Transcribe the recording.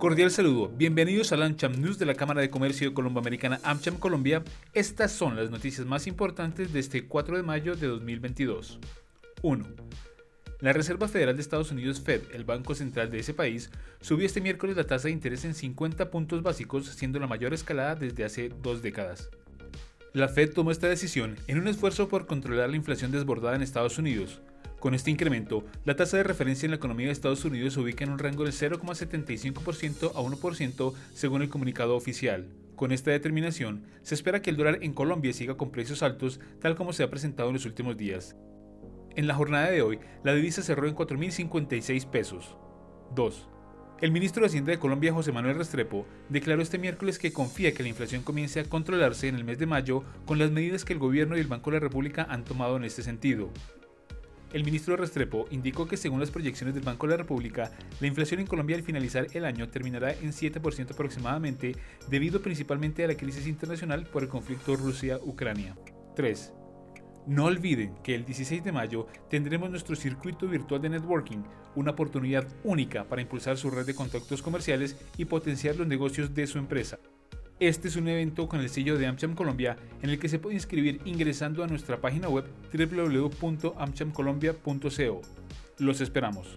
Cordial saludo, bienvenidos al AmCham News de la Cámara de Comercio de Colombia Americana AmCham Colombia. Estas son las noticias más importantes de este 4 de mayo de 2022. 1. La Reserva Federal de Estados Unidos Fed, el banco central de ese país, subió este miércoles la tasa de interés en 50 puntos básicos, siendo la mayor escalada desde hace dos décadas. La Fed tomó esta decisión en un esfuerzo por controlar la inflación desbordada en Estados Unidos. Con este incremento, la tasa de referencia en la economía de Estados Unidos se ubica en un rango del 0,75% a 1% según el comunicado oficial. Con esta determinación, se espera que el dólar en Colombia siga con precios altos tal como se ha presentado en los últimos días. En la jornada de hoy, la divisa cerró en 4.056 pesos. 2. El ministro de Hacienda de Colombia, José Manuel Restrepo, declaró este miércoles que confía que la inflación comience a controlarse en el mes de mayo con las medidas que el gobierno y el Banco de la República han tomado en este sentido. El ministro Restrepo indicó que según las proyecciones del Banco de la República, la inflación en Colombia al finalizar el año terminará en 7% aproximadamente, debido principalmente a la crisis internacional por el conflicto Rusia-Ucrania. 3. No olviden que el 16 de mayo tendremos nuestro circuito virtual de networking, una oportunidad única para impulsar su red de contactos comerciales y potenciar los negocios de su empresa. Este es un evento con el sello de AmCham Colombia en el que se puede inscribir ingresando a nuestra página web www.amchamcolombia.co. Los esperamos.